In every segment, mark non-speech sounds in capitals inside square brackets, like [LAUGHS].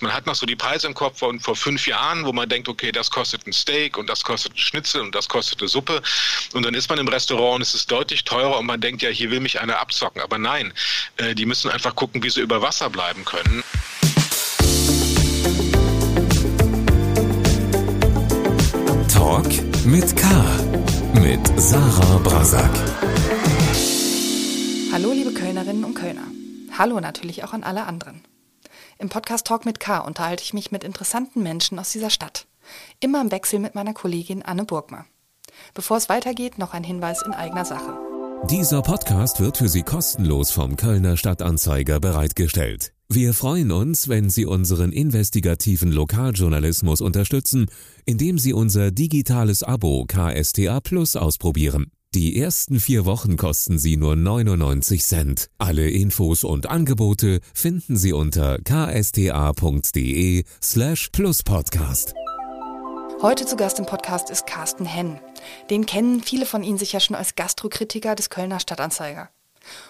Man hat noch so die Preise im Kopf von vor fünf Jahren, wo man denkt, okay, das kostet ein Steak und das kostet ein Schnitzel und das kostet eine Suppe. Und dann ist man im Restaurant und es ist deutlich teurer und man denkt, ja, hier will mich einer abzocken. Aber nein, äh, die müssen einfach gucken, wie sie über Wasser bleiben können. Talk mit K. Mit Sarah Brasak. Hallo, liebe Kölnerinnen und Kölner. Hallo natürlich auch an alle anderen. Im Podcast Talk mit K unterhalte ich mich mit interessanten Menschen aus dieser Stadt. Immer im Wechsel mit meiner Kollegin Anne Burgmer. Bevor es weitergeht, noch ein Hinweis in eigener Sache. Dieser Podcast wird für Sie kostenlos vom Kölner Stadtanzeiger bereitgestellt. Wir freuen uns, wenn Sie unseren investigativen Lokaljournalismus unterstützen, indem Sie unser digitales Abo KSTA Plus ausprobieren. Die ersten vier Wochen kosten Sie nur 99 Cent. Alle Infos und Angebote finden Sie unter ksta.de slash pluspodcast. Heute zu Gast im Podcast ist Carsten Henn. Den kennen viele von Ihnen sicher schon als Gastrokritiker des Kölner Stadtanzeiger.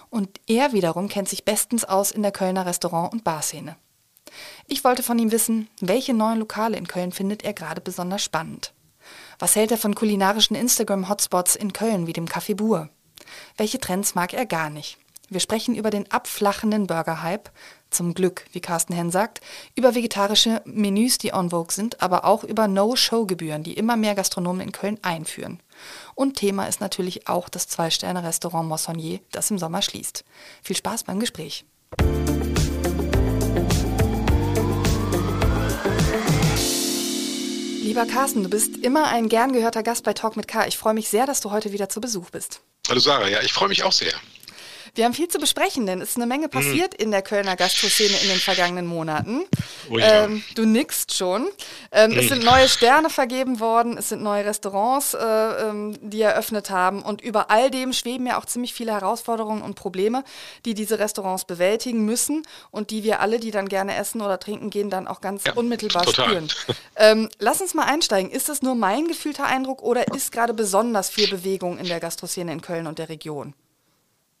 Und er wiederum kennt sich bestens aus in der Kölner Restaurant- und Barszene. Ich wollte von ihm wissen, welche neuen Lokale in Köln findet er gerade besonders spannend. Was hält er von kulinarischen Instagram-Hotspots in Köln wie dem Café Bur? Welche Trends mag er gar nicht? Wir sprechen über den abflachenden Burger-Hype, zum Glück, wie Carsten Henn sagt, über vegetarische Menüs, die on vogue sind, aber auch über No-Show-Gebühren, die immer mehr Gastronomen in Köln einführen. Und Thema ist natürlich auch das Zwei-Sterne-Restaurant Moissonnier, das im Sommer schließt. Viel Spaß beim Gespräch. Lieber Carsten, du bist immer ein gern gehörter Gast bei Talk mit K. Ich freue mich sehr, dass du heute wieder zu Besuch bist. Hallo Sarah, ja, ich freue mich auch sehr. Wir haben viel zu besprechen, denn es ist eine Menge mhm. passiert mhm. in der Kölner Gastroszene in den vergangenen Monaten. Oh ja. ähm, du nickst schon. Ähm, mhm. Es sind neue Sterne vergeben worden, es sind neue Restaurants, äh, ähm, die eröffnet haben und über all dem schweben ja auch ziemlich viele Herausforderungen und Probleme, die diese Restaurants bewältigen müssen und die wir alle, die dann gerne essen oder trinken gehen, dann auch ganz ja, unmittelbar total. spüren. [LAUGHS] Ähm, lass uns mal einsteigen. Ist das nur mein gefühlter Eindruck oder ist gerade besonders viel Bewegung in der Gastroszene in Köln und der Region?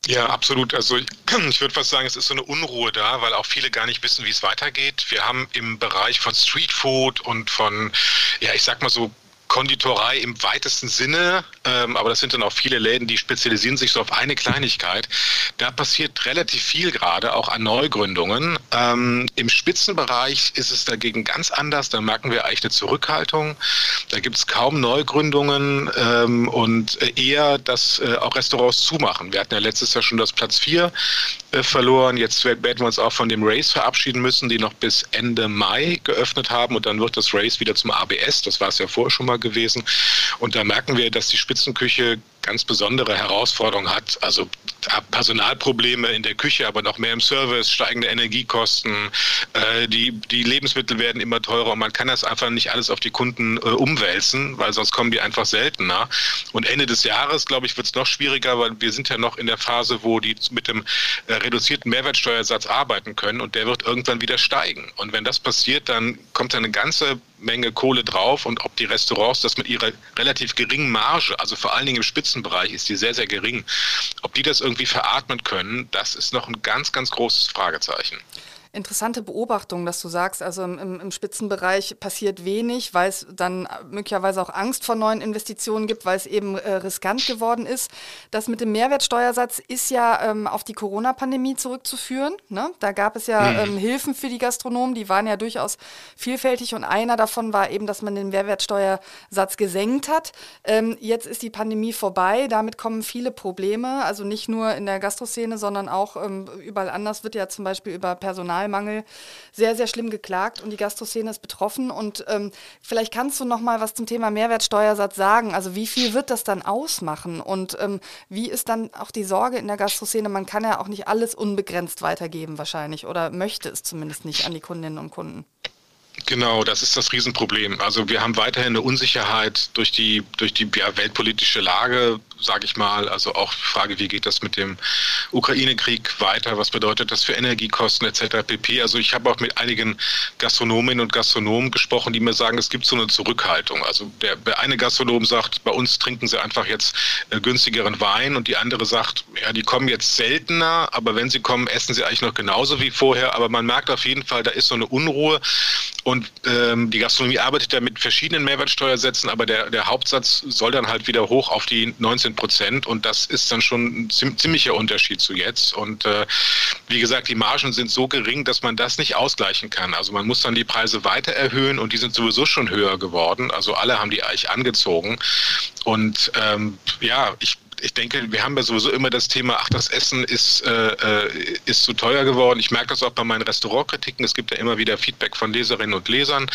Ja, absolut. Also [CLEARS THROAT] ich, würde fast sagen, es ist so eine Unruhe da, weil auch viele gar nicht wissen, wie es weitergeht. Wir haben im Bereich von Streetfood und von, ja, ich sag mal so Konditorei im weitesten Sinne, ähm, aber das sind dann auch viele Läden, die spezialisieren sich so auf eine Kleinigkeit. Da passiert relativ viel gerade, auch an Neugründungen. Ähm, Im Spitzenbereich ist es dagegen ganz anders. Da merken wir eigentlich eine Zurückhaltung. Da gibt es kaum Neugründungen ähm, und eher, dass äh, auch Restaurants zumachen. Wir hatten ja letztes Jahr schon das Platz 4 äh, verloren. Jetzt werden wir uns auch von dem Race verabschieden müssen, die noch bis Ende Mai geöffnet haben und dann wird das Race wieder zum ABS. Das war es ja vorher schon mal gewesen. Und da merken wir, dass die Spitzenküche ganz besondere Herausforderungen hat. Also Personalprobleme in der Küche, aber noch mehr im Service, steigende Energiekosten, äh, die, die Lebensmittel werden immer teurer und man kann das einfach nicht alles auf die Kunden äh, umwälzen, weil sonst kommen die einfach seltener. Und Ende des Jahres, glaube ich, wird es noch schwieriger, weil wir sind ja noch in der Phase, wo die mit dem äh, reduzierten Mehrwertsteuersatz arbeiten können und der wird irgendwann wieder steigen. Und wenn das passiert, dann kommt da eine ganze Menge Kohle drauf und ob die Restaurants das mit ihrer relativ geringen Marge, also vor allen Dingen im Spitzenbereich ist die sehr, sehr gering, ob die das irgendwie veratmen können, das ist noch ein ganz, ganz großes Fragezeichen. Interessante Beobachtung, dass du sagst, also im, im, Spitzenbereich passiert wenig, weil es dann möglicherweise auch Angst vor neuen Investitionen gibt, weil es eben äh, riskant geworden ist. Das mit dem Mehrwertsteuersatz ist ja ähm, auf die Corona-Pandemie zurückzuführen. Ne? Da gab es ja mhm. ähm, Hilfen für die Gastronomen, die waren ja durchaus vielfältig und einer davon war eben, dass man den Mehrwertsteuersatz gesenkt hat. Ähm, jetzt ist die Pandemie vorbei, damit kommen viele Probleme, also nicht nur in der Gastroszene, sondern auch ähm, überall anders wird ja zum Beispiel über Personal Personalmangel sehr, sehr schlimm geklagt und die Gastroszene ist betroffen. Und ähm, vielleicht kannst du noch mal was zum Thema Mehrwertsteuersatz sagen. Also wie viel wird das dann ausmachen und ähm, wie ist dann auch die Sorge in der Gastroszene? Man kann ja auch nicht alles unbegrenzt weitergeben wahrscheinlich oder möchte es zumindest nicht an die Kundinnen und Kunden. Genau, das ist das Riesenproblem. Also wir haben weiterhin eine Unsicherheit durch die, durch die ja, weltpolitische Lage, sage ich mal. Also auch die Frage, wie geht das mit dem Ukraine-Krieg weiter? Was bedeutet das für Energiekosten etc. pp. Also ich habe auch mit einigen Gastronominnen und Gastronomen gesprochen, die mir sagen, es gibt so eine Zurückhaltung. Also der, der eine Gastronom sagt, bei uns trinken sie einfach jetzt äh, günstigeren Wein und die andere sagt, ja, die kommen jetzt seltener, aber wenn sie kommen, essen sie eigentlich noch genauso wie vorher. Aber man merkt auf jeden Fall, da ist so eine Unruhe und ähm, die Gastronomie arbeitet ja mit verschiedenen Mehrwertsteuersätzen, aber der, der Hauptsatz soll dann halt wieder hoch auf die 19 Prozent und das ist dann schon ein ziemlicher Unterschied zu jetzt. Und äh, wie gesagt, die Margen sind so gering, dass man das nicht ausgleichen kann. Also man muss dann die Preise weiter erhöhen und die sind sowieso schon höher geworden. Also alle haben die eigentlich angezogen. Und ähm, ja, ich ich denke, wir haben ja sowieso immer das Thema, ach, das Essen ist, äh, äh, ist zu teuer geworden. Ich merke das auch bei meinen Restaurantkritiken. Es gibt ja immer wieder Feedback von Leserinnen und Lesern.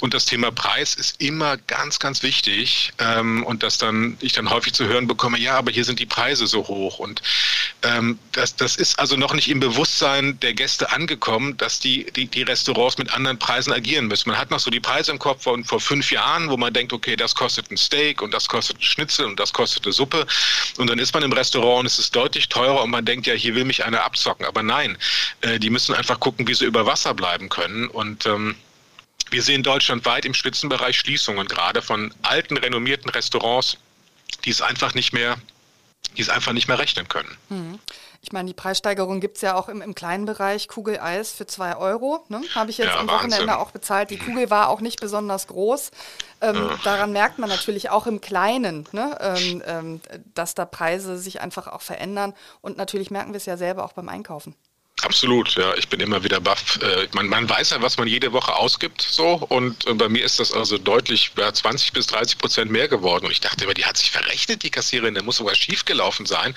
Und das Thema Preis ist immer ganz, ganz wichtig. Ähm, und dass dann ich dann häufig zu hören bekomme, ja, aber hier sind die Preise so hoch. Und ähm, das, das ist also noch nicht im Bewusstsein der Gäste angekommen, dass die, die, die Restaurants mit anderen Preisen agieren müssen. Man hat noch so die Preise im Kopf von vor fünf Jahren, wo man denkt, okay, das kostet ein Steak und das kostet ein Schnitzel und das kostet eine Suppe. Und dann ist man im Restaurant und es ist deutlich teurer und man denkt ja, hier will mich einer abzocken. Aber nein, äh, die müssen einfach gucken, wie sie über Wasser bleiben können. Und ähm, wir sehen deutschlandweit im Spitzenbereich Schließungen, gerade von alten, renommierten Restaurants, die es einfach nicht mehr, die es einfach nicht mehr rechnen können. Mhm. Ich meine, die Preissteigerung gibt es ja auch im, im kleinen Bereich. Kugeleis für zwei Euro. Ne? Habe ich jetzt ja, am Wochenende Wahnsinn. auch bezahlt. Die Kugel war auch nicht besonders groß. Ähm, daran merkt man natürlich auch im Kleinen, ne? ähm, ähm, dass da Preise sich einfach auch verändern. Und natürlich merken wir es ja selber auch beim Einkaufen. Absolut, ja. Ich bin immer wieder baff. Äh, man, man, weiß ja, was man jede Woche ausgibt, so. Und äh, bei mir ist das also deutlich ja, 20 bis 30 Prozent mehr geworden. Und ich dachte immer, die hat sich verrechnet, die Kassiererin, der muss sogar schief gelaufen sein.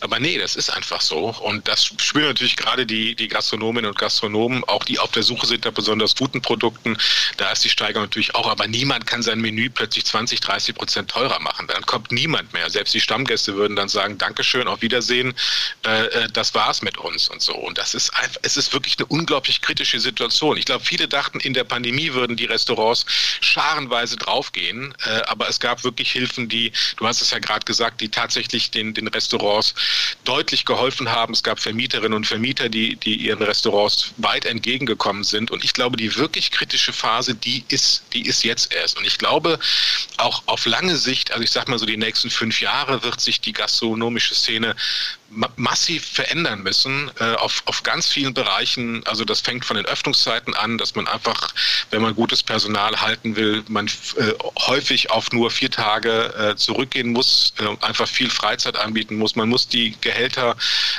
Aber nee, das ist einfach so. Und das spüren natürlich gerade die, die Gastronominnen und Gastronomen, auch die auf der Suche sind nach besonders guten Produkten. Da ist die Steigerung natürlich auch. Aber niemand kann sein Menü plötzlich 20, 30 Prozent teurer machen. Dann kommt niemand mehr. Selbst die Stammgäste würden dann sagen, Dankeschön, auf Wiedersehen, äh, äh das war's mit uns und so. Und das ist einfach, es ist wirklich eine unglaublich kritische Situation. Ich glaube, viele dachten, in der Pandemie würden die Restaurants scharenweise draufgehen, äh, aber es gab wirklich Hilfen, die, du hast es ja gerade gesagt, die tatsächlich den, den Restaurants deutlich geholfen haben. Es gab Vermieterinnen und Vermieter, die, die ihren Restaurants weit entgegengekommen sind. Und ich glaube, die wirklich kritische Phase, die ist, die ist jetzt erst. Und ich glaube, auch auf lange Sicht, also ich sag mal so die nächsten fünf Jahre, wird sich die gastronomische Szene massiv verändern müssen äh, auf, auf ganz vielen Bereichen. Also das fängt von den Öffnungszeiten an, dass man einfach, wenn man gutes Personal halten will, man äh, häufig auf nur vier Tage äh, zurückgehen muss, äh, einfach viel Freizeit anbieten muss. Man muss die Gehälter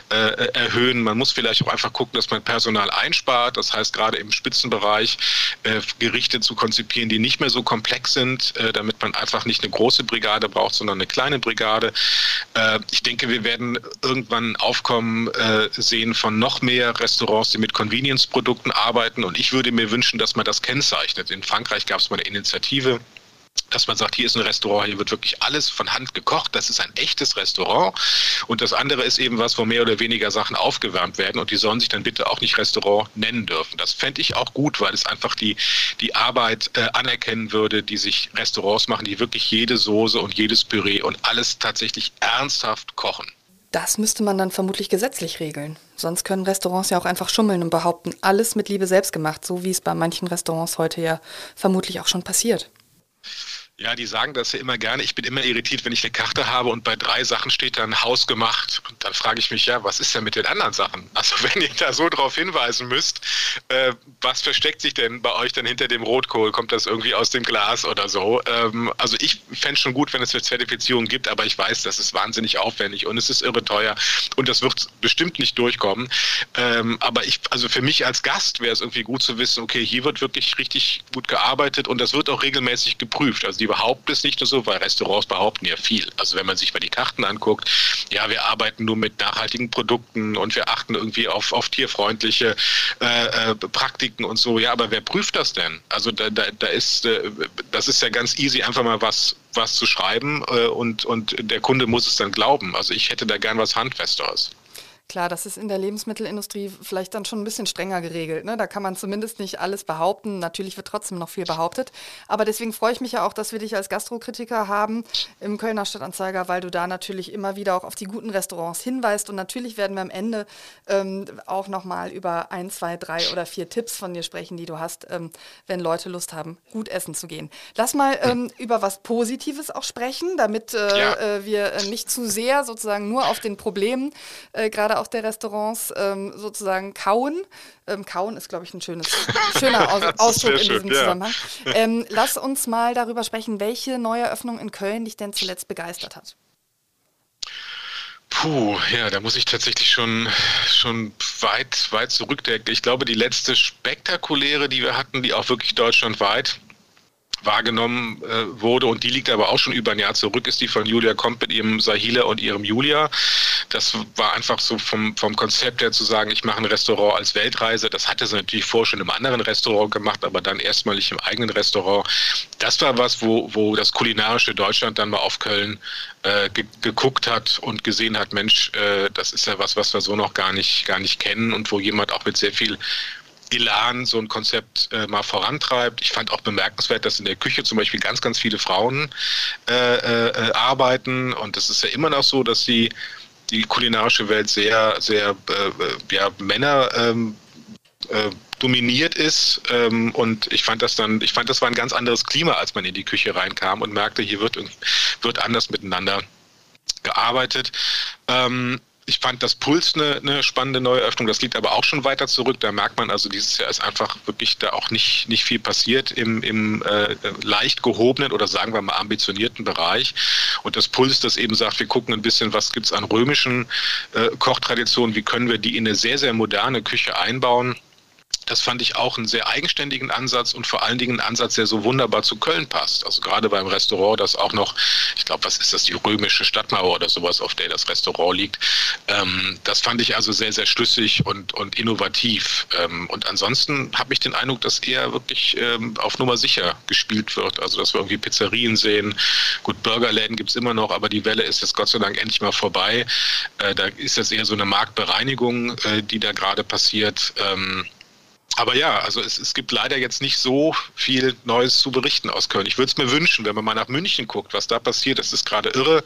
äh, erhöhen. Man muss vielleicht auch einfach gucken, dass man Personal einspart. Das heißt, gerade im Spitzenbereich äh, Gerichte zu konzipieren, die nicht mehr so komplex sind, damit man einfach nicht eine große Brigade braucht, sondern eine kleine Brigade. ich denke, wir werden irgendwie irgendwann Aufkommen äh, sehen von noch mehr Restaurants, die mit Convenience-Produkten arbeiten. Und ich würde mir wünschen, dass man das kennzeichnet. In Frankreich gab es mal eine Initiative, dass man sagt, hier ist ein Restaurant, hier wird wirklich alles von Hand gekocht, das ist ein echtes Restaurant. Und das andere ist eben was, wo mehr oder weniger Sachen aufgewärmt werden und die sollen sich dann bitte auch nicht Restaurant nennen dürfen. Das fände ich auch gut, weil es einfach die, die Arbeit äh, anerkennen würde, die sich Restaurants machen, die wirklich jede Soße und jedes Püree und alles tatsächlich ernsthaft kochen. Das müsste man dann vermutlich gesetzlich regeln. Sonst können Restaurants ja auch einfach schummeln und behaupten, alles mit Liebe selbst gemacht, so wie es bei manchen Restaurants heute ja vermutlich auch schon passiert. Ja, die sagen das ja immer gerne. Ich bin immer irritiert, wenn ich eine Karte habe und bei drei Sachen steht dann Haus gemacht. Und dann frage ich mich ja, was ist denn mit den anderen Sachen? Also [LAUGHS] wenn ihr da so drauf hinweisen müsst, äh, was versteckt sich denn bei euch dann hinter dem Rotkohl? Kommt das irgendwie aus dem Glas oder so? Ähm, also ich fände schon gut, wenn es eine Zertifizierung gibt, aber ich weiß, das ist wahnsinnig aufwendig und es ist irre teuer und das wird bestimmt nicht durchkommen. Ähm, aber ich, also für mich als Gast wäre es irgendwie gut zu wissen, okay, hier wird wirklich richtig gut gearbeitet und das wird auch regelmäßig geprüft. Also die behaupten es nicht nur so, weil Restaurants behaupten ja viel. Also wenn man sich mal die Karten anguckt, ja, wir arbeiten nur mit nachhaltigen Produkten und wir achten irgendwie auf, auf tierfreundliche äh, äh, Praktiken und so. Ja, aber wer prüft das denn? Also da, da, da ist, äh, das ist ja ganz easy, einfach mal was, was zu schreiben äh, und, und der Kunde muss es dann glauben. Also ich hätte da gern was Handfesteres. Klar, das ist in der Lebensmittelindustrie vielleicht dann schon ein bisschen strenger geregelt. Ne? Da kann man zumindest nicht alles behaupten. Natürlich wird trotzdem noch viel behauptet. Aber deswegen freue ich mich ja auch, dass wir dich als Gastrokritiker haben im Kölner Stadtanzeiger, weil du da natürlich immer wieder auch auf die guten Restaurants hinweist. Und natürlich werden wir am Ende ähm, auch nochmal über ein, zwei, drei oder vier Tipps von dir sprechen, die du hast, ähm, wenn Leute Lust haben, gut essen zu gehen. Lass mal ähm, über was Positives auch sprechen, damit äh, ja. äh, wir äh, nicht zu sehr sozusagen nur auf den Problemen äh, gerade gerade auch der Restaurants ähm, sozusagen kauen. Ähm, kauen ist, glaube ich, ein schönes, schöner [LAUGHS] Aus Ausdruck in diesem ja. Zusammenhang. [LAUGHS] Ähm, lass uns mal darüber sprechen, welche neue Eröffnung in Köln dich denn zuletzt begeistert hat. Puh, ja, da muss ich tatsächlich schon, schon weit, weit zurückdenken. Ich glaube, die letzte spektakuläre, die wir hatten, die auch wirklich deutschlandweit wahrgenommen äh, wurde und die liegt aber auch schon über ein Jahr zurück, ist die von Julia Komp mit ihrem Sahila und ihrem Julia. Das war einfach so vom, vom Konzept her zu sagen, ich mache ein Restaurant als Weltreise. Das hatte sie natürlich vorher schon im anderen Restaurant gemacht, aber dann erstmalig im eigenen Restaurant. Das war was, wo, wo das kulinarische Deutschland dann mal auf Köln äh, ge geguckt hat und gesehen hat, Mensch, äh, das ist ja was, was wir so noch gar nicht, gar nicht kennen und wo jemand auch mit sehr viel Elan so ein Konzept äh, mal vorantreibt. Ich fand auch bemerkenswert, dass in der Küche zum Beispiel ganz, ganz viele Frauen äh, äh, arbeiten. Und es ist ja immer noch so, dass die, die kulinarische Welt sehr, sehr äh, ja, Männer ähm, äh, dominiert ist ähm, und ich fand das dann, ich fand das war ein ganz anderes Klima, als man in die Küche reinkam und merkte, hier wird wird anders miteinander gearbeitet. Ähm, ich fand das Puls eine, eine, spannende Neueröffnung. Das liegt aber auch schon weiter zurück. Da merkt man also, dieses Jahr ist einfach wirklich da auch nicht, nicht viel passiert im, im äh, leicht gehobenen oder sagen wir mal ambitionierten Bereich. Und das Puls, das eben sagt, wir gucken ein bisschen, was gibt es an römischen äh, Kochtraditionen, wie können wir die in eine sehr, sehr moderne Küche einbauen. Das fand ich auch einen sehr eigenständigen Ansatz und vor allen Dingen einen Ansatz, der so wunderbar zu Köln passt. Also gerade beim Restaurant, das auch noch, ich glaube, was ist das, die römische Stadtmauer oder sowas, auf der das Restaurant liegt. Ähm, das fand ich also sehr, sehr schlüssig und, und innovativ. Ähm, und ansonsten habe ich den Eindruck, dass eher wirklich ähm, auf Nummer sicher gespielt wird. Also dass wir irgendwie Pizzerien sehen. Gut, Burgerläden gibt es immer noch, aber die Welle ist jetzt Gott sei Dank endlich mal vorbei. Äh, da ist das eher so eine Marktbereinigung, äh, die da gerade passiert. Aber ja, also es, es gibt leider jetzt nicht so viel Neues zu berichten aus Köln. Ich würde es mir wünschen, wenn man mal nach München guckt, was da passiert. Das ist gerade irre.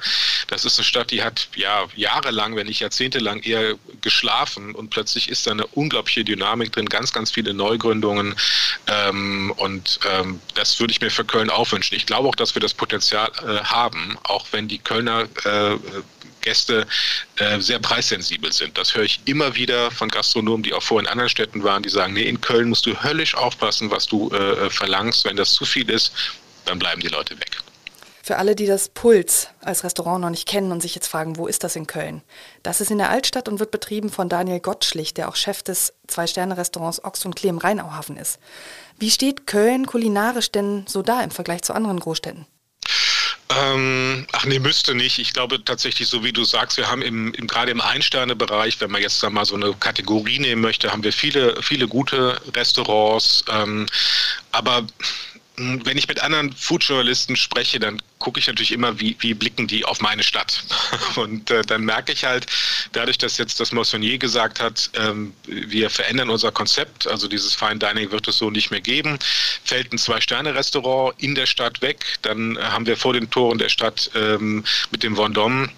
Das ist eine Stadt, die hat ja jahrelang, wenn nicht jahrzehntelang eher geschlafen und plötzlich ist da eine unglaubliche Dynamik drin, ganz, ganz viele Neugründungen. Ähm, und ähm, das würde ich mir für Köln auch wünschen. Ich glaube auch, dass wir das Potenzial äh, haben, auch wenn die Kölner äh, Gäste äh, sehr preissensibel sind. Das höre ich immer wieder von Gastronomen, die auch vorher in anderen Städten waren, die sagen, nee, in Köln musst du höllisch aufpassen, was du äh, verlangst. Wenn das zu viel ist, dann bleiben die Leute weg. Für alle, die das Puls als Restaurant noch nicht kennen und sich jetzt fragen, wo ist das in Köln? Das ist in der Altstadt und wird betrieben von Daniel Gottschlich, der auch Chef des Zwei-Sterne-Restaurants Ochs und Klee im Rheinauhafen ist. Wie steht Köln kulinarisch denn so da im Vergleich zu anderen Großstädten? Ähm, ach nee, müsste nicht. Ich glaube tatsächlich, so wie du sagst, wir haben im, im gerade im Ein-Sterne-Bereich, wenn man jetzt da mal so eine Kategorie nehmen möchte, haben wir viele, viele gute Restaurants. Ähm, aber wenn ich mit anderen Food-Journalisten spreche, dann gucke ich natürlich immer, wie, wie blicken die auf meine Stadt. [LAUGHS] Und äh, dann merke ich halt, dadurch, dass jetzt das Moissonnier gesagt hat, ähm, wir verändern unser Konzept, also dieses Fine Dining wird es so nicht mehr geben, fällt ein Zwei-Sterne-Restaurant in der Stadt weg. Dann haben wir vor den Toren der Stadt ähm, mit dem Vendôme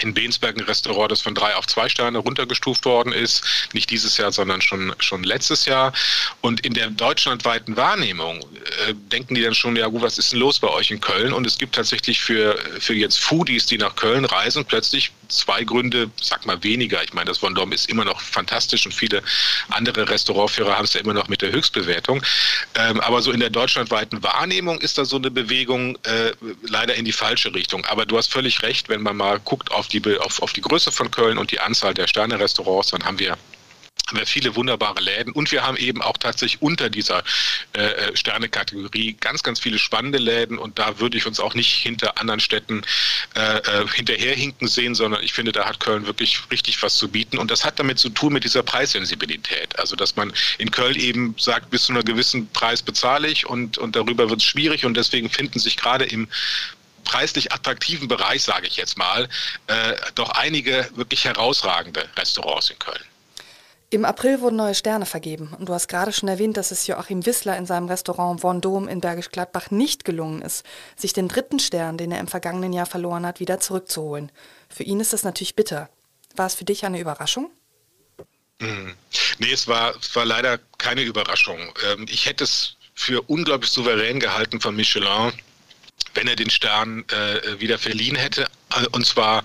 in Bensberg ein Restaurant, das von drei auf zwei Sterne runtergestuft worden ist. Nicht dieses Jahr, sondern schon, schon letztes Jahr. Und in der deutschlandweiten Wahrnehmung äh, denken die dann schon, ja gut, was ist denn los bei euch in Köln? Und es gibt tatsächlich für, für jetzt Foodies, die nach Köln reisen, plötzlich zwei Gründe, sag mal weniger. Ich meine, das Vendôme ist immer noch fantastisch und viele andere Restaurantführer haben es ja immer noch mit der Höchstbewertung. Ähm, aber so in der deutschlandweiten Wahrnehmung ist da so eine Bewegung äh, leider in die falsche Richtung. Aber du hast völlig recht, wenn man mal guckt auf auf die, auf, auf die Größe von Köln und die Anzahl der Sterne-Restaurants, dann haben wir haben wir viele wunderbare Läden. Und wir haben eben auch tatsächlich unter dieser äh, äh, Sterne-Kategorie ganz, ganz viele spannende Läden. Und da würde ich uns auch nicht hinter anderen Städten äh, äh, hinterherhinken sehen, sondern ich finde, da hat Köln wirklich richtig was zu bieten. Und das hat damit zu tun mit dieser Preissensibilität. Also, dass man in Köln eben sagt, bis zu einer gewissen Preis bezahle ich und, und darüber wird es schwierig. Und deswegen finden sich gerade im preislich attraktiven Bereich, sage ich jetzt mal, äh, doch einige wirklich herausragende Restaurants in Köln. Im April wurden neue Sterne vergeben und du hast gerade schon erwähnt, dass es Joachim Wissler in seinem Restaurant Vendôme in Bergisch Gladbach nicht gelungen ist, sich den dritten Stern, den er im vergangenen Jahr verloren hat, wieder zurückzuholen. Für ihn ist das natürlich bitter. War es für dich eine Überraschung? Hm. Nee, es war, es war leider keine Überraschung. Ähm, ich hätte es für unglaublich souverän gehalten von Michelin, wenn er den Stern äh, wieder verliehen hätte. Äh, und zwar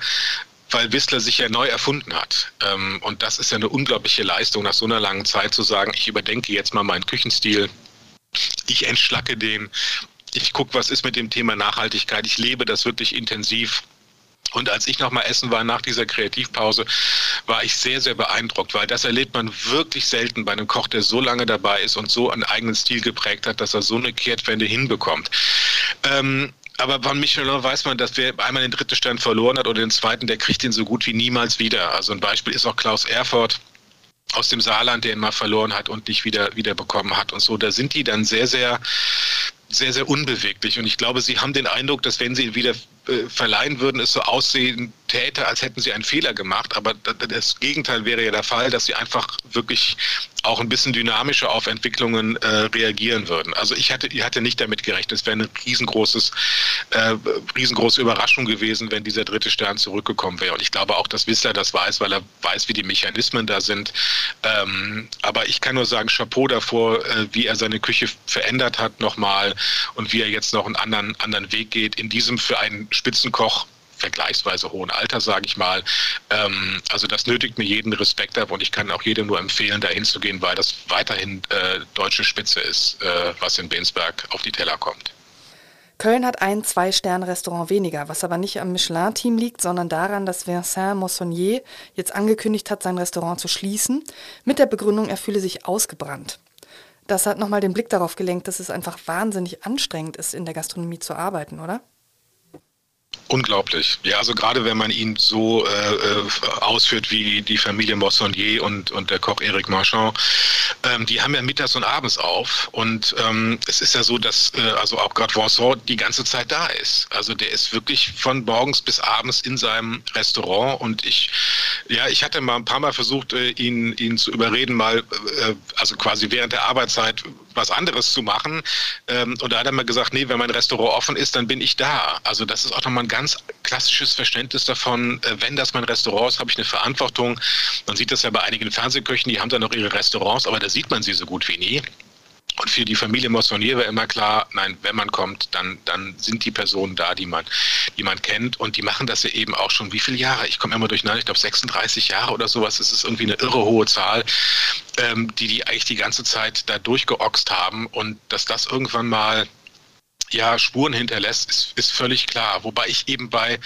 weil Whistler sich ja neu erfunden hat. Ähm, und das ist ja eine unglaubliche Leistung, nach so einer langen Zeit zu sagen, ich überdenke jetzt mal meinen Küchenstil, ich entschlacke den, ich gucke, was ist mit dem Thema Nachhaltigkeit, ich lebe das wirklich intensiv. Und als ich nochmal essen war nach dieser Kreativpause, war ich sehr, sehr beeindruckt, weil das erlebt man wirklich selten bei einem Koch, der so lange dabei ist und so einen eigenen Stil geprägt hat, dass er so eine Kehrtwende hinbekommt. Ähm, aber von Michelin weiß man, dass wer einmal den dritten Stern verloren hat oder den zweiten, der kriegt ihn so gut wie niemals wieder. Also ein Beispiel ist auch Klaus Erfurt aus dem Saarland, der ihn mal verloren hat und nicht wieder, wieder bekommen hat und so. Da sind die dann sehr, sehr, sehr, sehr unbeweglich. Und ich glaube, sie haben den Eindruck, dass wenn sie ihn wieder äh, verleihen würden, es so aussehen täte, als hätten sie einen Fehler gemacht. Aber das Gegenteil wäre ja der Fall, dass sie einfach wirklich auch ein bisschen dynamischer auf Entwicklungen äh, reagieren würden. Also ich hatte, ich hatte nicht damit gerechnet. Es wäre eine riesengroßes, äh, riesengroße Überraschung gewesen, wenn dieser dritte Stern zurückgekommen wäre. Und ich glaube auch, dass Whistler das weiß, weil er weiß, wie die Mechanismen da sind. Ähm, aber ich kann nur sagen, Chapeau davor, äh, wie er seine Küche verändert hat nochmal und wie er jetzt noch einen anderen, anderen Weg geht. In diesem für einen Spitzenkoch vergleichsweise hohen Alter, sage ich mal. Ähm, also das nötigt mir jeden Respekt ab und ich kann auch jedem nur empfehlen, da hinzugehen, weil das weiterhin äh, deutsche Spitze ist, äh, was in Bensberg auf die Teller kommt. Köln hat ein Zwei-Sterne-Restaurant weniger, was aber nicht am Michelin-Team liegt, sondern daran, dass Vincent Moissonnier jetzt angekündigt hat, sein Restaurant zu schließen, mit der Begründung, er fühle sich ausgebrannt. Das hat nochmal den Blick darauf gelenkt, dass es einfach wahnsinnig anstrengend ist, in der Gastronomie zu arbeiten, oder? Unglaublich. Ja, also gerade wenn man ihn so äh, äh, ausführt wie die Familie Moissonnier und, und der Koch Eric Marchand, ähm, die haben ja mittags und abends auf. Und ähm, es ist ja so, dass äh, also auch gerade Vincent die ganze Zeit da ist. Also der ist wirklich von morgens bis abends in seinem Restaurant. Und ich, ja, ich hatte mal ein paar Mal versucht, äh, ihn, ihn zu überreden, mal, äh, also quasi während der Arbeitszeit was anderes zu machen. Ähm, und da hat er mir gesagt, nee, wenn mein Restaurant offen ist, dann bin ich da. Also das ist auch nochmal ein ganz klassisches Verständnis davon, äh, wenn das mein Restaurant ist, habe ich eine Verantwortung. Man sieht das ja bei einigen Fernsehköchen, die haben dann noch ihre Restaurants, aber da sieht man sie so gut wie nie. Und für die Familie Moissonnier war immer klar, nein, wenn man kommt, dann, dann sind die Personen da, die man, die man kennt. Und die machen das ja eben auch schon wie viele Jahre? Ich komme immer durcheinander, ich glaube 36 Jahre oder sowas. Das ist irgendwie eine irre hohe Zahl, ähm, die die eigentlich die ganze Zeit da durchgeoxt haben. Und dass das irgendwann mal ja, Spuren hinterlässt, ist, ist völlig klar. Wobei ich eben bei,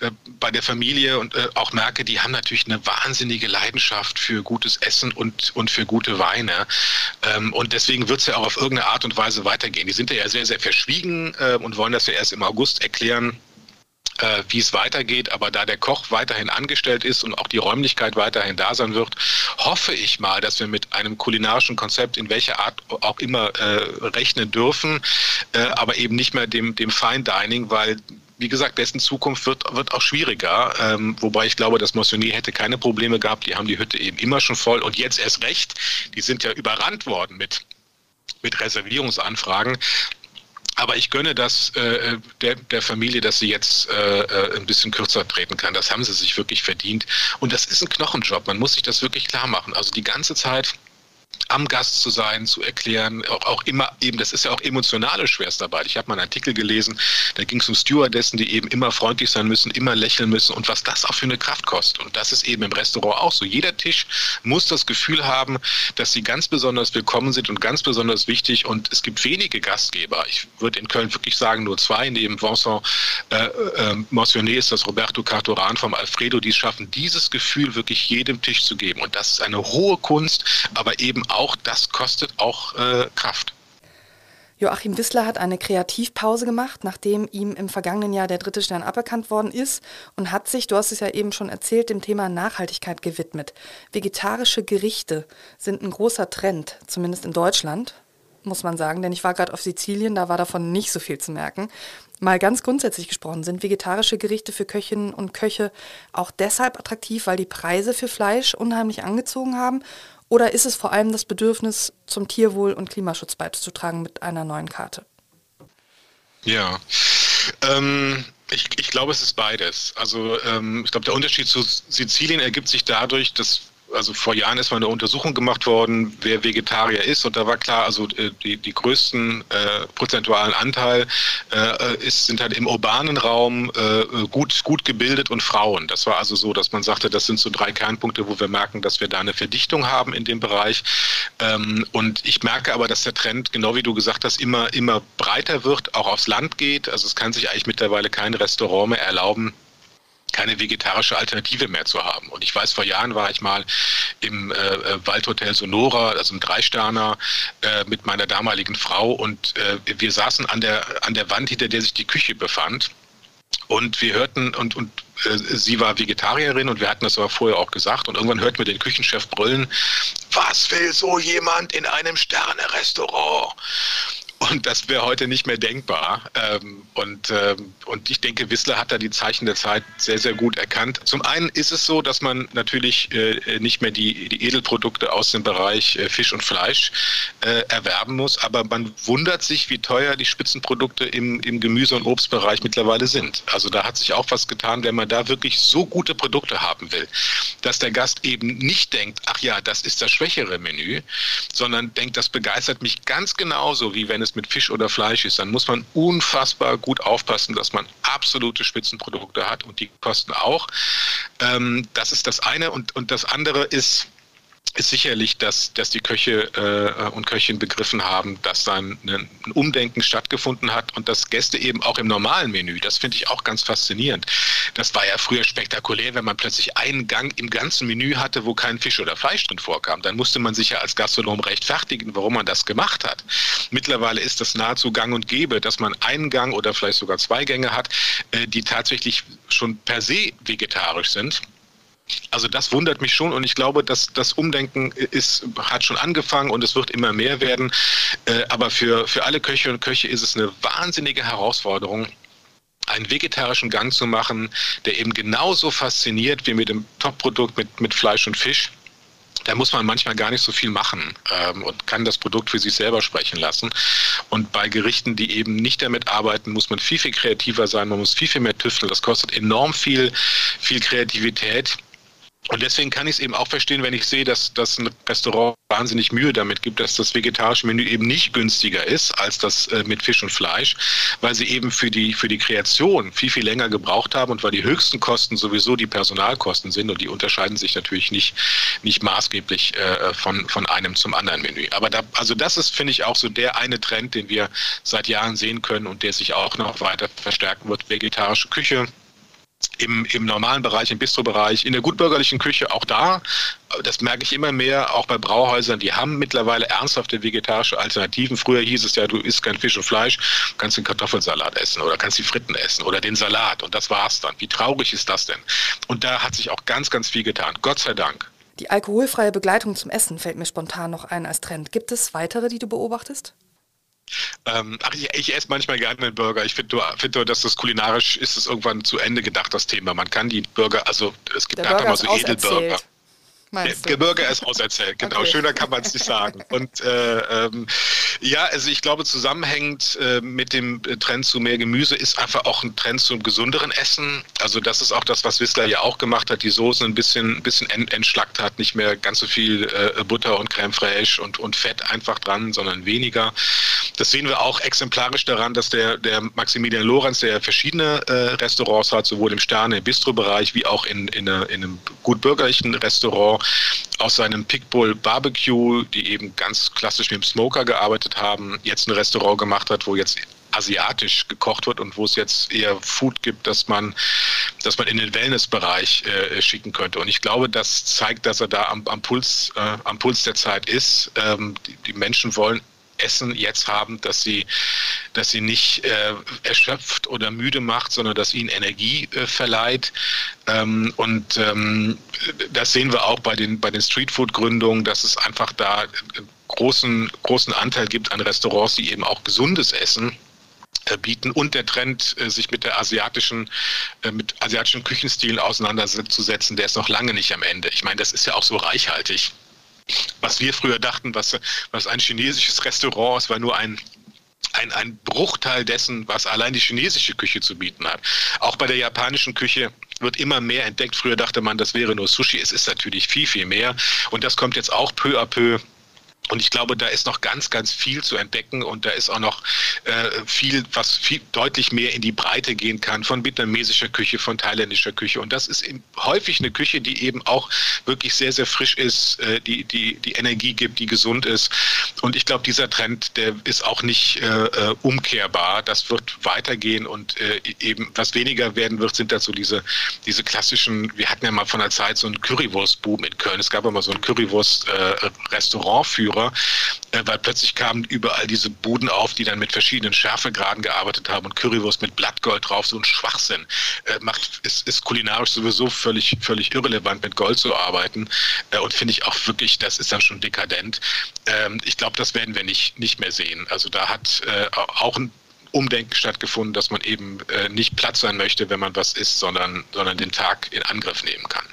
äh, bei der Familie und äh, auch merke, die haben natürlich eine wahnsinnige Leidenschaft für gutes Essen und, und für gute Weine. Ähm, und deswegen wird es ja auch auf irgendeine Art und Weise weitergehen. Die sind ja sehr, sehr verschwiegen äh, und wollen das ja erst im August erklären äh, wie es weitergeht. Aber da der Koch weiterhin angestellt ist und auch die Räumlichkeit weiterhin da sein wird, hoffe ich mal, dass wir mit einem kulinarischen Konzept in welcher Art auch immer äh, rechnen dürfen, äh, aber eben nicht mehr dem, dem Fine Dining, weil wie gesagt, dessen Zukunft wird, wird auch schwieriger. Ähm, wobei ich glaube, dass Moissonnier hätte keine Probleme gehabt. Die haben die Hütte eben immer schon voll und jetzt erst recht. Die sind ja überrannt worden mit, mit Reservierungsanfragen. Aber ich gönne das äh, der, der Familie, dass sie jetzt äh, äh, ein bisschen kürzer treten kann. Das haben sie sich wirklich verdient. Und das ist ein Knochenjob. Man muss sich das wirklich klar machen. Also die ganze Zeit am Gast zu sein, zu erklären, auch, auch immer eben, das ist ja auch emotionale Schwerstarbeit. Ich habe mal einen Artikel gelesen, da ging es um Stewardessen, die eben immer freundlich sein müssen, immer lächeln müssen und was das auch für eine Kraft kostet. Und das ist eben im Restaurant auch so. Jeder Tisch muss das Gefühl haben, dass sie ganz besonders willkommen sind und ganz besonders wichtig. Und es gibt wenige Gastgeber. Ich würde in Köln wirklich sagen, nur zwei, neben Vincent äh, äh, Motionnet ist das Roberto Cartoran vom Alfredo, die es schaffen, dieses Gefühl wirklich jedem Tisch zu geben. Und das ist eine hohe Kunst, aber eben auch das kostet auch äh, Kraft. Joachim Wissler hat eine Kreativpause gemacht, nachdem ihm im vergangenen Jahr der dritte Stern aberkannt worden ist und hat sich, du hast es ja eben schon erzählt, dem Thema Nachhaltigkeit gewidmet. Vegetarische Gerichte sind ein großer Trend, zumindest in Deutschland. muss man sagen, denn ich war gerade auf Sizilien, da war davon nicht so viel zu merken. Mal ganz grundsätzlich gesprochen, sind vegetarische Gerichte für Köchinnen und Köche auch deshalb attraktiv, weil die Preise für Fleisch unheimlich angezogen haben? Oder ist es vor allem das Bedürfnis, zum Tierwohl und Klimaschutz beizutragen mit einer neuen Karte? Ja, ähm, ich, ich glaube, es ist beides. Also ähm, ich glaube, der Unterschied zu Sizilien ergibt sich dadurch, dass also vor Jahren ist mal eine Untersuchung gemacht worden, wer Vegetarier ist und da war klar, also äh, die, die größten äh, prozentualen Anteil äh, ist, sind halt im urbanen Raum äh, gut, gut gebildet und Frauen. Das war also so, dass man sagte, das sind so drei Kernpunkte, wo wir merken, dass wir da eine Verdichtung haben in dem Bereich. Ähm, und ich merke aber, dass der Trend, genau wie du gesagt hast, immer, immer breiter wird, auch aufs Land geht. Also es kann sich eigentlich mittlerweile kein Restaurant mehr erlauben, keine vegetarische Alternative mehr zu haben. Und ich weiß, vor Jahren war ich mal im äh, Waldhotel Sonora, also im Dreisterner, äh, mit meiner damaligen Frau und äh, wir saßen an der, an der Wand, hinter der sich die Küche befand. Und wir hörten, und, und äh, sie war Vegetarierin und wir hatten das aber vorher auch gesagt. Und irgendwann hörten wir den Küchenchef brüllen, was will so jemand in einem Sterne-Restaurant? Und das wäre heute nicht mehr denkbar. Ähm, und, ähm, und ich denke, Wissler hat da die Zeichen der Zeit sehr, sehr gut erkannt. Zum einen ist es so, dass man natürlich äh, nicht mehr die, die Edelprodukte aus dem Bereich äh, Fisch und Fleisch äh, erwerben muss, aber man wundert sich, wie teuer die Spitzenprodukte im, im Gemüse- und Obstbereich mittlerweile sind. Also da hat sich auch was getan, wenn man da wirklich so gute Produkte haben will, dass der Gast eben nicht denkt, ach ja, das ist das schwächere Menü, sondern denkt, das begeistert mich ganz genauso, wie wenn es mit Fisch oder Fleisch ist, dann muss man unfassbar gut aufpassen, dass man absolute Spitzenprodukte hat und die kosten auch. Ähm, das ist das eine und, und das andere ist, ist sicherlich, dass, dass die Köche äh, und Köchinnen begriffen haben, dass da ein, ein, Umdenken stattgefunden hat und dass Gäste eben auch im normalen Menü, das finde ich auch ganz faszinierend. Das war ja früher spektakulär, wenn man plötzlich einen Gang im ganzen Menü hatte, wo kein Fisch oder Fleisch drin vorkam. Dann musste man sich ja als Gastronom rechtfertigen, warum man das gemacht hat. Mittlerweile ist das nahezu gang und gäbe, dass man einen Gang oder vielleicht sogar zwei Gänge hat, äh, die tatsächlich schon per se vegetarisch sind. Also das wundert mich schon und ich glaube, dass das Umdenken ist, hat schon angefangen und es wird immer mehr werden. Äh, aber für, für alle Köche und Köche ist es eine wahnsinnige Herausforderung, einen vegetarischen Gang zu machen, der eben genauso fasziniert wie mit dem Top-Produkt mit, mit Fleisch und Fisch da muss man manchmal gar nicht so viel machen ähm, und kann das Produkt für sich selber sprechen lassen. Und bei Gerichten, die eben nicht damit arbeiten, muss man viel, viel kreativer sein, man muss viel, viel mehr tüfteln. Das kostet enorm viel, viel Kreativität. Und deswegen kann ich es eben auch verstehen, wenn ich sehe, dass, dass ein Restaurant wahnsinnig Mühe damit gibt, dass das vegetarische Menü eben nicht günstiger ist als das äh, mit Fisch und Fleisch, weil sie eben für die, für die Kreation viel, viel länger gebraucht haben und weil die höchsten Kosten sowieso die Personalkosten sind und die unterscheiden sich natürlich nicht, nicht maßgeblich äh, von, von einem zum anderen Menü. Aber da, also das ist, finde ich, auch so der eine Trend, den wir seit Jahren sehen können und der sich auch noch weiter verstärken wird. Vegetarische Küche, im, im normalen Bereich, im Bistro-Bereich, in der gutbürgerlichen Küche auch da. Das merke ich immer mehr, auch bei Brauhäusern, die haben mittlerweile ernsthafte vegetarische Alternativen. Früher hieß es ja, du isst kein Fisch und Fleisch, kannst den Kartoffelsalat essen oder kannst die Fritten essen oder den Salat und das war's dann. Wie traurig ist das denn? Und da hat sich auch ganz, ganz viel getan. Gott sei Dank. Die alkoholfreie Begleitung zum Essen fällt mir spontan noch ein als Trend. Gibt es weitere, die du beobachtest? Ähm, ach, ich, ich, esse manchmal gerne einen Burger. Ich finde nur, find nur, dass das kulinarisch ist es irgendwann zu Ende gedacht, das Thema. Man kann die Burger, also es gibt einfach mal so Edelburger meinst? Gebirge ist auserzählt, genau. Okay. Schöner kann man es nicht sagen. [LAUGHS] Und äh, ähm, ja, also ich glaube, zusammenhängend äh, mit dem Trend zu mehr Gemüse ist einfach auch ein Trend zum gesünderen Essen. Also das ist auch das, was Whistler ja auch gemacht hat, die Soßen ein bisschen, ein bisschen entschlackt hat, nicht mehr ganz so viel äh, Butter und Creme fraiche und, und Fett einfach dran, sondern weniger. Das sehen wir auch exemplarisch daran, dass der, der Maximilian Lorenz, der verschiedene äh, Restaurants hat, sowohl im Sterne, im Bistro-Bereich wie auch in, in, in einem gut bürgerlichen Restaurant, aus seinem Pickbull Barbecue, die eben ganz klassisch mit dem Smoker gearbeitet haben, jetzt ein Restaurant gemacht hat, wo jetzt asiatisch gekocht wird und wo es jetzt eher Food gibt, dass man, dass man in den Wellnessbereich äh, schicken könnte. Und ich glaube, das zeigt, dass er da am, am Puls, äh, am Puls der Zeit ist. Ähm, die, die Menschen wollen Essen jetzt haben, dass sie, dass sie nicht äh, erschöpft oder müde macht, sondern dass ihnen Energie äh, verleiht. Ähm, und ähm, das sehen wir auch bei den, bei den Streetfood-Gründungen, dass es einfach da großen, großen Anteil gibt an Restaurants, die eben auch gesundes Essen äh, bieten und der Trend, äh, sich mit der asiatischen, äh, mit asiatischen Küchenstilen auseinanderzusetzen, der ist noch lange nicht am Ende. Ich meine, das ist ja auch so reichhaltig. Was wir früher dachten, was, was ein chinesisches Restaurant ist, war nur ein ein, ein Bruchteil dessen, was allein die chinesische Küche zu bieten hat. Auch bei der japanischen Küche wird immer mehr entdeckt. Früher dachte man, das wäre nur Sushi. Es ist natürlich viel, viel mehr. Und das kommt jetzt auch peu à peu und ich glaube, da ist noch ganz, ganz viel zu entdecken und da ist auch noch äh, viel, was viel deutlich mehr in die Breite gehen kann von vietnamesischer Küche, von thailändischer Küche. Und das ist häufig eine Küche, die eben auch wirklich sehr, sehr frisch ist, äh, die, die, die Energie gibt, die gesund ist. Und ich glaube, dieser Trend, der ist auch nicht äh, äh umkehrbar. Das wird weitergehen und äh, eben was weniger werden wird, sind dazu diese, diese klassischen, wir hatten ja mal von der Zeit so einen Currywurstboom in Köln. Es gab immer so ein Currywurst-Restaurant Führer, äh, weil plötzlich kamen überall diese Buden auf, die dann mit verschiedenen Schärfegraden gearbeitet haben und Currywurst mit Blattgold drauf, so ein Schwachsinn. Äh, macht, ist, ist kulinarisch sowieso völlig, völlig irrelevant, mit Gold zu arbeiten äh, und finde ich auch wirklich, das ist dann schon dekadent. Ähm, ich glaube, das werden wir nicht, nicht mehr sehen. Also da hat äh, auch ein Umdenken stattgefunden, dass man eben äh, nicht platt sein möchte, wenn man was isst, sondern, sondern den Tag in Angriff nehmen kann.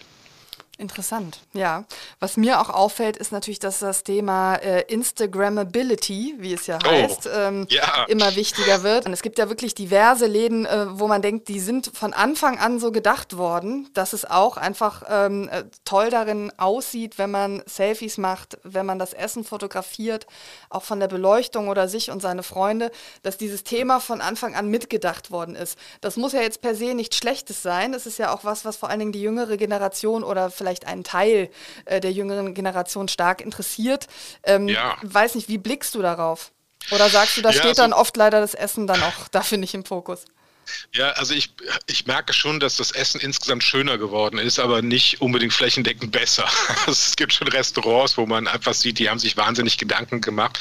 Interessant, ja. Was mir auch auffällt, ist natürlich, dass das Thema äh, Instagrammability, wie es ja oh, heißt, oh, ähm, ja. immer wichtiger wird. Und es gibt ja wirklich diverse Läden, äh, wo man denkt, die sind von Anfang an so gedacht worden, dass es auch einfach ähm, äh, toll darin aussieht, wenn man Selfies macht, wenn man das Essen fotografiert, auch von der Beleuchtung oder sich und seine Freunde, dass dieses Thema von Anfang an mitgedacht worden ist. Das muss ja jetzt per se nichts Schlechtes sein. Es ist ja auch was, was vor allen Dingen die jüngere Generation oder vielleicht vielleicht einen Teil äh, der jüngeren Generation stark interessiert. Ähm, ja. Weiß nicht, wie blickst du darauf? Oder sagst du, da ja, steht dann oft leider das Essen dann auch [LAUGHS] dafür nicht im Fokus? Ja, also ich, ich merke schon, dass das Essen insgesamt schöner geworden ist, aber nicht unbedingt flächendeckend besser. [LAUGHS] Also es gibt schon Restaurants, wo man einfach sieht, die haben sich wahnsinnig Gedanken gemacht,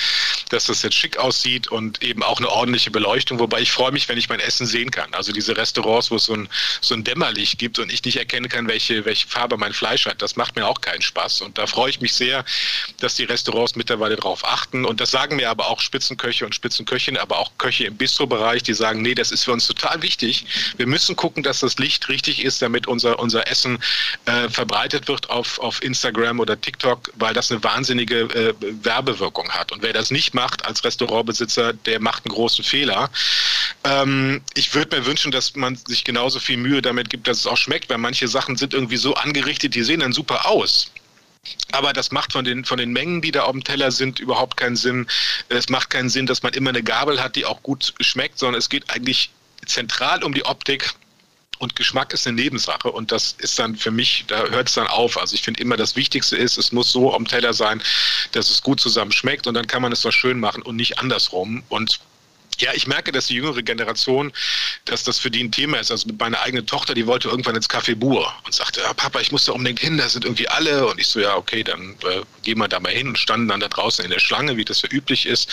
dass das jetzt schick aussieht und eben auch eine ordentliche Beleuchtung. Wobei ich freue mich, wenn ich mein Essen sehen kann. Also diese Restaurants, wo es so ein, so ein Dämmerlicht gibt und ich nicht erkennen kann, welche, welche Farbe mein Fleisch hat, das macht mir auch keinen Spaß. Und da freue ich mich sehr, dass die Restaurants mittlerweile darauf achten. Und das sagen mir aber auch Spitzenköche und Spitzenköchinnen, aber auch Köche im Bistro-Bereich, die sagen, nee, das ist für uns total wichtig. Wir müssen gucken, dass das Licht richtig ist, damit unser, unser Essen äh, verbreitet wird auf, auf Instagram oder TikTok, weil das eine wahnsinnige äh, Werbewirkung hat. Und wer das nicht macht als Restaurantbesitzer, der macht einen großen Fehler. Ähm, ich würde mir wünschen, dass man sich genauso viel Mühe damit gibt, dass es auch schmeckt, weil manche Sachen sind irgendwie so angerichtet, die sehen dann super aus. Aber das macht von den, von den Mengen, die da auf dem Teller sind, überhaupt keinen Sinn. Es macht keinen Sinn, dass man immer eine Gabel hat, die auch gut schmeckt, sondern es geht eigentlich zentral um die Optik. Und Geschmack ist eine Nebensache und das ist dann für mich, da hört es dann auf. Also ich finde immer, das Wichtigste ist, es muss so am Teller sein, dass es gut zusammen schmeckt und dann kann man es doch schön machen und nicht andersrum. Und ja, ich merke, dass die jüngere Generation, dass das für die ein Thema ist. Also mit meiner eigenen Tochter, die wollte irgendwann ins Café Bur und sagte, ja, Papa, ich muss da unbedingt hin, da sind irgendwie alle. Und ich so, ja, okay, dann äh, gehen wir da mal hin und standen dann da draußen in der Schlange, wie das so üblich ist.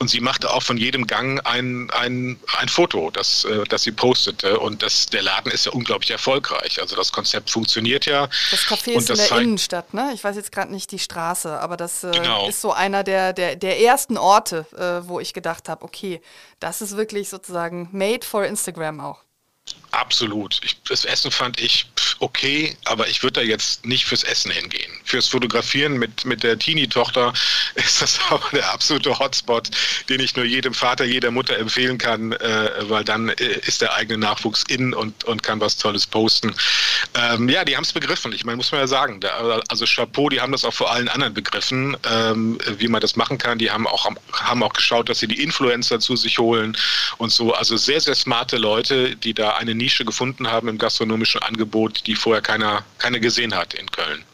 Und sie machte auch von jedem Gang ein, ein, ein Foto, das, äh, das sie postete. Und das, der Laden ist ja unglaublich erfolgreich. Also das Konzept funktioniert ja. Das Café ist in der Innenstadt, ne? Ich weiß jetzt gerade nicht die Straße, aber das äh, genau. ist so einer der, der, der ersten Orte, äh, wo ich gedacht habe, okay, das ist wirklich sozusagen made for Instagram auch. Absolut. Ich, das Essen fand ich okay, aber ich würde da jetzt nicht fürs Essen hingehen. Fürs Fotografieren mit, mit der Teenie-Tochter [LAUGHS] ist das aber der absolute Hotspot, den ich nur jedem Vater, jeder Mutter empfehlen kann, äh, weil dann äh, ist der eigene Nachwuchs in und, und kann was Tolles posten. Ähm, ja, die haben es begriffen. Ich meine, muss man ja sagen. Da, also Chapeau, die haben das auch vor allen anderen begriffen, ähm, wie man das machen kann. Die haben auch, haben auch geschaut, dass sie die Influencer zu sich holen und so. Also sehr, sehr smarte Leute, die da eine Nische gefunden haben im gastronomischen Angebot, die vorher keiner, keiner gesehen hat in Köln.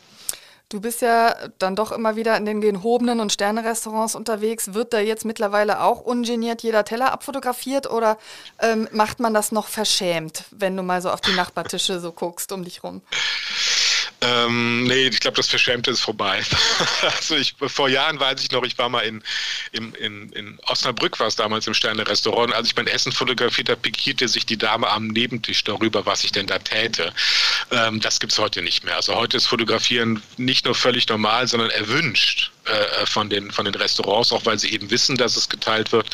Du bist ja dann doch immer wieder in den gehobenen und Sternerestaurants unterwegs. Wird da jetzt mittlerweile auch ungeniert jeder Teller abfotografiert oder ähm, macht man das noch verschämt, wenn du mal so auf die Nachbartische so guckst um dich rum? Ähm, nee, ich glaube, das Verschämte ist vorbei. [LAUGHS] also ich, vor Jahren weiß ich noch, ich war mal in, in, in, in Osnabrück, war es damals im Sterne-Restaurant. Als ich mein Essen fotografiert habe, pikierte sich die Dame am Nebentisch darüber, was ich denn da täte. Ähm, das gibt es heute nicht mehr. Also heute ist Fotografieren nicht nur völlig normal, sondern erwünscht. äh, von, den, von den Restaurants, auch weil sie eben wissen, dass es geteilt wird.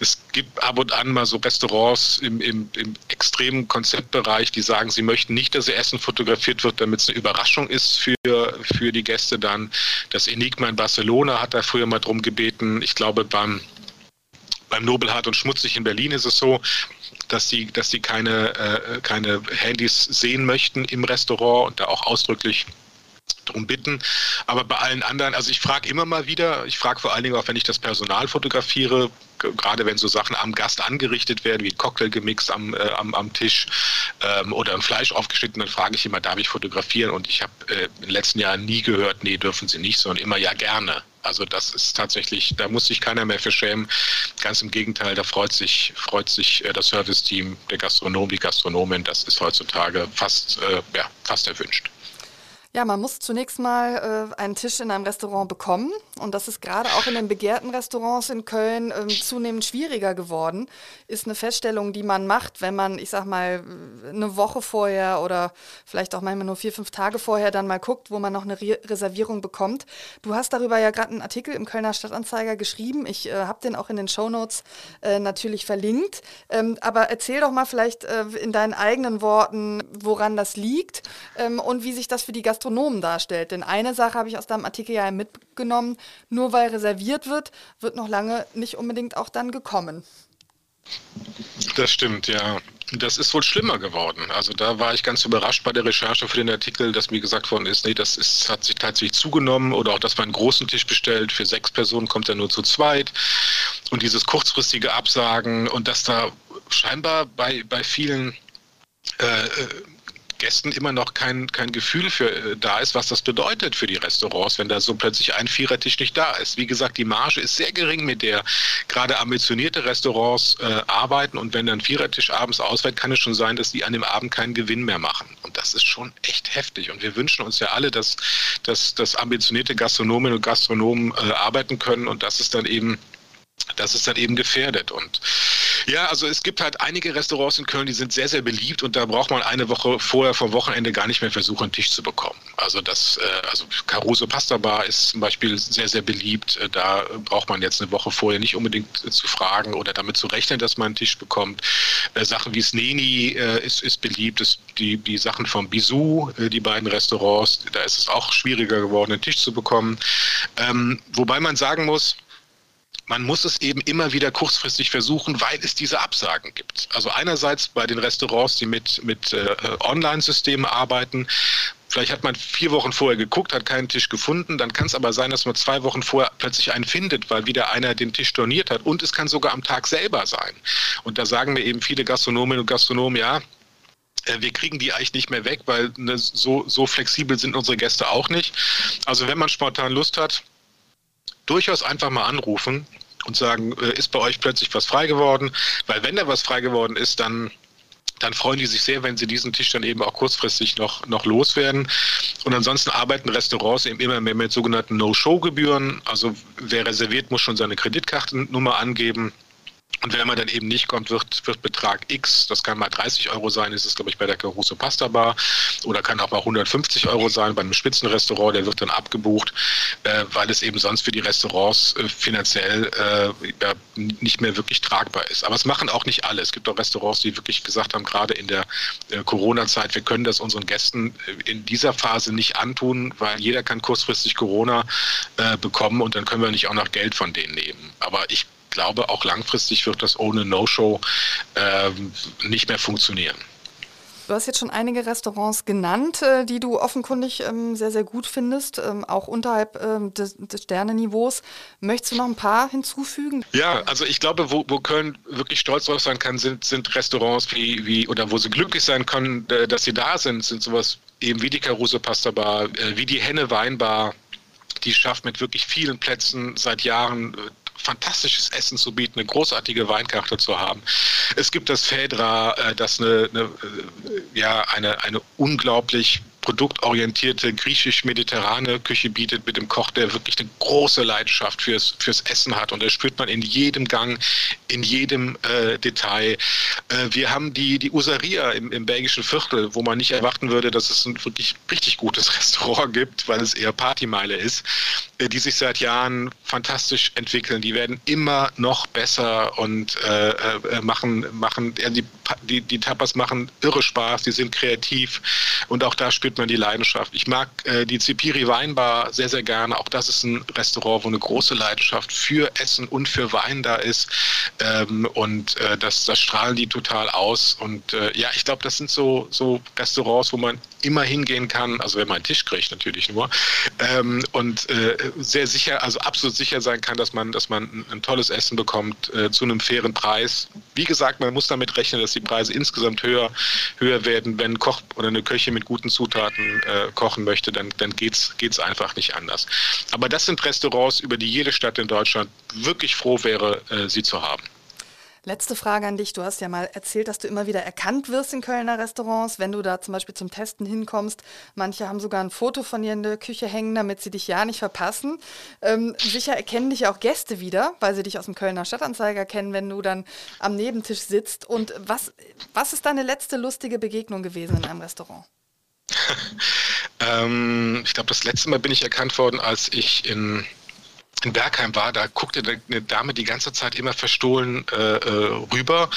Es gibt ab und an mal so Restaurants im, im, im extremen Konzeptbereich, die sagen, sie möchten nicht, dass ihr Essen fotografiert wird, damit es eine Überraschung ist für, für die Gäste dann. Das Enigma in Barcelona hat da früher mal drum gebeten. Ich glaube, beim beim Nobelhart und Schmutzig in Berlin ist es so, dass sie, dass sie keine, äh, keine Handys sehen möchten im Restaurant und da auch ausdrücklich darum bitten. Aber bei allen anderen, also ich frage immer mal wieder, ich frage vor allen Dingen auch, wenn ich das Personal fotografiere, gerade wenn so Sachen am Gast angerichtet werden, wie ein Cocktail gemixt am, äh, am, am Tisch ähm, oder ein Fleisch aufgeschnitten, dann frage ich immer, darf ich fotografieren? Und ich habe äh, in den letzten Jahren nie gehört, nee, dürfen Sie nicht, sondern immer ja gerne. Also das ist tatsächlich, da muss sich keiner mehr für schämen. Ganz im Gegenteil, da freut sich, freut sich äh, das Serviceteam, der Gastronom, die Gastronomin. Das ist heutzutage fast, äh, ja, fast erwünscht. Ja, man muss zunächst mal äh, einen Tisch in einem Restaurant bekommen. Und das ist gerade auch in den begehrten Restaurants in Köln äh, zunehmend schwieriger geworden. Ist eine Feststellung, die man macht, wenn man, ich sag mal, eine Woche vorher oder vielleicht auch manchmal nur vier, fünf Tage vorher dann mal guckt, wo man noch eine Re Reservierung bekommt. Du hast darüber ja gerade einen Artikel im Kölner Stadtanzeiger geschrieben. Ich äh, habe den auch in den Shownotes äh, natürlich verlinkt. Ähm, aber erzähl doch mal vielleicht äh, in deinen eigenen Worten, woran das liegt ähm, und wie sich das für die Gastronomie Gastronomen darstellt. Denn eine Sache habe ich aus deinem Artikel ja mitgenommen, nur weil reserviert wird, wird noch lange nicht unbedingt auch dann gekommen. Das stimmt, ja. Das ist wohl schlimmer geworden. Also da war ich ganz überrascht bei der Recherche für den Artikel, dass mir gesagt worden ist, nee, das ist, hat sich tatsächlich zugenommen oder auch, dass man einen großen Tisch bestellt, für sechs Personen kommt er nur zu zweit und dieses kurzfristige Absagen und dass da scheinbar bei, bei vielen äh, äh Gästen immer noch kein, kein Gefühl für äh, da ist, was das bedeutet für die Restaurants, wenn da so plötzlich ein Vierertisch nicht da ist. Wie gesagt, die Marge ist sehr gering, mit der gerade ambitionierte Restaurants äh, arbeiten und wenn dann Vierertisch abends ausfällt, kann es schon sein, dass die an dem Abend keinen Gewinn mehr machen. Und das ist schon echt heftig. Und wir wünschen uns ja alle, dass, dass, dass ambitionierte Gastronominnen und Gastronomen äh, arbeiten können und dass es dann eben das ist dann eben gefährdet. Und ja, also es gibt halt einige Restaurants in Köln, die sind sehr, sehr beliebt und da braucht man eine Woche vorher vom Wochenende gar nicht mehr versuchen, einen Tisch zu bekommen. Also das, äh, also Caruso Pasta Bar ist zum Beispiel sehr, sehr beliebt. Äh, da braucht man jetzt eine Woche vorher nicht unbedingt zu fragen oder damit zu rechnen, dass man einen Tisch bekommt. Äh, Sachen wie Sneni ist, ist beliebt. Die, die Sachen vom Bisou, die beiden Restaurants, da ist es auch schwieriger geworden, einen Tisch zu bekommen. Ähm, wobei man sagen muss, man muss es eben immer wieder kurzfristig versuchen, weil es diese Absagen gibt. Also einerseits bei den Restaurants, die mit, mit äh, Online-Systemen arbeiten, Vielleicht hat man vier Wochen vorher geguckt, hat keinen Tisch gefunden. Dann kann es aber sein, dass man zwei Wochen vorher plötzlich einen findet, weil wieder einer den Tisch storniert hat. Und es kann sogar am Tag selber sein. Und da sagen mir eben viele Gastronominnen und Gastronomen, ja, äh, wir kriegen die eigentlich nicht mehr weg, weil ne, so, so flexibel sind unsere Gäste auch nicht. Also wenn man spontan Lust hat, durchaus einfach mal anrufen und sagen, äh, ist bei euch plötzlich was frei geworden? Weil wenn da was frei geworden ist, dann dann freuen die sich sehr, wenn sie diesen Tisch dann eben auch kurzfristig noch, noch loswerden. Und ansonsten arbeiten Restaurants eben immer mehr mit sogenannten No-Show-Gebühren. Also wer reserviert, muss schon seine Kreditkartennummer angeben. Und wenn man dann eben nicht kommt, wird, wird Betrag X, das kann mal 30 Euro sein, ist es, glaube ich, bei der Caruso Pasta Bar, oder kann auch mal 150 Euro sein bei einem Spitzenrestaurant, der wird dann abgebucht, äh, weil es eben sonst für die Restaurants äh, finanziell äh, ja, nicht mehr wirklich tragbar ist. Aber es machen auch nicht alle. Es gibt auch Restaurants, die wirklich gesagt haben, gerade in der äh, Corona-Zeit, wir können das unseren Gästen äh, in dieser Phase nicht antun, weil jeder kann kurzfristig Corona äh, bekommen und dann können wir nicht auch noch Geld von denen nehmen. Aber ich glaube, auch langfristig wird das ohne No-Show äh, nicht mehr funktionieren. Du hast jetzt schon einige Restaurants genannt, äh, die du offenkundig ähm, sehr, sehr gut findest, ähm, auch unterhalb ähm, des, des Sterneniveaus. Möchtest du noch ein paar hinzufügen? Ja, also ich glaube, wo, wo Köln wirklich stolz drauf sein kann, sind, sind Restaurants wie, wie, oder wo sie glücklich sein können, äh, dass sie da sind, sind sowas eben wie die Caruso Pasta Bar, äh, wie die Henne Weinbar, die schafft mit wirklich vielen Plätzen seit Jahren fantastisches Essen zu bieten, eine großartige Weinkarte zu haben. Es gibt das Fedra, äh, das eine, eine, äh, ja, eine, eine unglaublich produktorientierte griechisch-mediterrane Küche bietet mit dem Koch, der wirklich eine große Leidenschaft fürs, fürs Essen hat. Und das spürt man in jedem Gang, in jedem äh, Detail. Äh, wir haben die, die Usaria im, im belgischen Viertel, wo man nicht erwarten würde, dass es ein wirklich richtig gutes [LAUGHS] Restaurant gibt, weil es eher Partymeile ist. äh, die sich seit Jahren fantastisch entwickeln. Die werden immer noch besser und äh, äh, machen, machen ja, die, die, die Tapas machen irre Spaß, die sind kreativ und auch da spürt man die Leidenschaft. Ich mag äh, die Zipiri Weinbar sehr, sehr gerne. Auch das ist ein Restaurant, wo eine große Leidenschaft für Essen und für Wein da ist. Ähm, und äh, das, das strahlen die total aus. Und äh, ja, ich glaube, das sind so, so Restaurants, wo man immer hingehen kann, also wenn man einen Tisch kriegt natürlich nur, ähm, und äh, sehr sicher, also absolut sicher sein kann, dass man, dass man ein, ein tolles Essen bekommt äh, zu einem fairen Preis. Wie gesagt, man muss damit rechnen, dass die Preise insgesamt höher, höher werden. Wenn ein Koch oder eine Köche mit guten Zutaten äh, kochen möchte, dann, dann geht es einfach nicht anders. Aber das sind Restaurants, über die jede Stadt in Deutschland wirklich froh wäre, äh, sie zu haben. Letzte Frage an dich. Du hast ja mal erzählt, dass du immer wieder erkannt wirst in Kölner Restaurants, wenn du da zum Beispiel zum Testen hinkommst. Manche haben sogar ein Foto von dir in der Küche hängen, damit sie dich ja nicht verpassen. Ähm, sicher erkennen dich auch Gäste wieder, weil sie dich aus dem Kölner Stadtanzeiger kennen, wenn du dann am Nebentisch sitzt. Und was, was ist deine letzte lustige Begegnung gewesen in einem Restaurant? [LAUGHS] ähm, ich glaube, das letzte Mal bin ich erkannt worden, als ich in in Bergheim war, da guckte eine Dame die ganze Zeit immer verstohlen äh, äh, rüber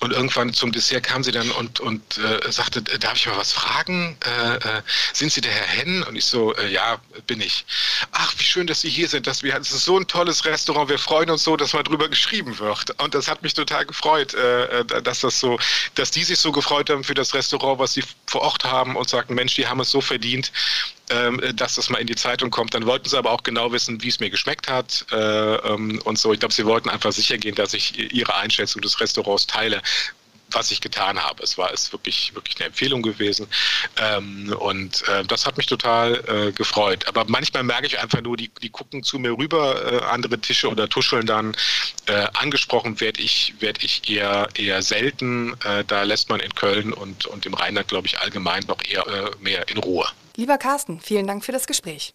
und irgendwann zum Dessert kam sie dann und, und äh, sagte, darf ich mal was fragen? Äh, äh, sind Sie der Herr Henn? Und ich so, äh, ja, bin ich. Ach, wie schön, dass Sie hier sind. Dass wir, es ist so ein tolles Restaurant. Wir freuen uns so, dass mal drüber geschrieben wird. Und das hat mich total gefreut, dass das so, dass die sich so gefreut haben für das Restaurant, was sie vor Ort haben und sagten, Mensch, die haben es so verdient, dass das mal in die Zeitung kommt. Dann wollten sie aber auch genau wissen, wie es mir geschmeckt hat äh, ähm, und so. Ich glaube, sie wollten einfach sicher gehen, dass ich ihre Einschätzung des Restaurants teile was ich getan habe. Es war ist wirklich, wirklich eine Empfehlung gewesen. Ähm, und äh, das hat mich total äh, gefreut. Aber manchmal merke ich einfach nur, die, die gucken zu mir rüber, äh, andere Tische oder tuscheln dann. Äh, angesprochen werde ich, werd ich eher, eher selten. Äh, da lässt man in Köln und, und im Rheinland, glaube ich, allgemein noch eher äh, mehr in Ruhe. Lieber Carsten, vielen Dank für das Gespräch.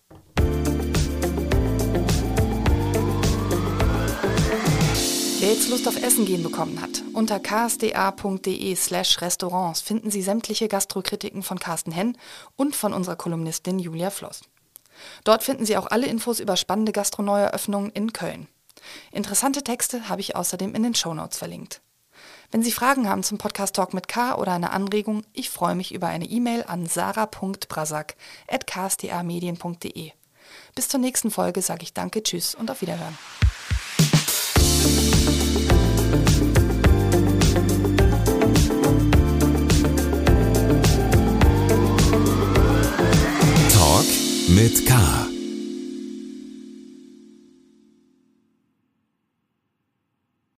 Wer jetzt Lust auf Essen gehen bekommen hat, unter ksda.de slash Restaurants finden Sie sämtliche Gastrokritiken von Carsten Henn und von unserer Kolumnistin Julia Floss. Dort finden Sie auch alle Infos über spannende Gastroneueröffnungen in Köln. Interessante Texte habe ich außerdem in den Shownotes verlinkt. Wenn Sie Fragen haben zum Podcast Talk mit K oder eine Anregung, ich freue mich über eine E-Mail an sarah.brasak.ksta-medien.de. Bis zur nächsten Folge sage ich Danke, Tschüss und auf Wiederhören. Talk mit K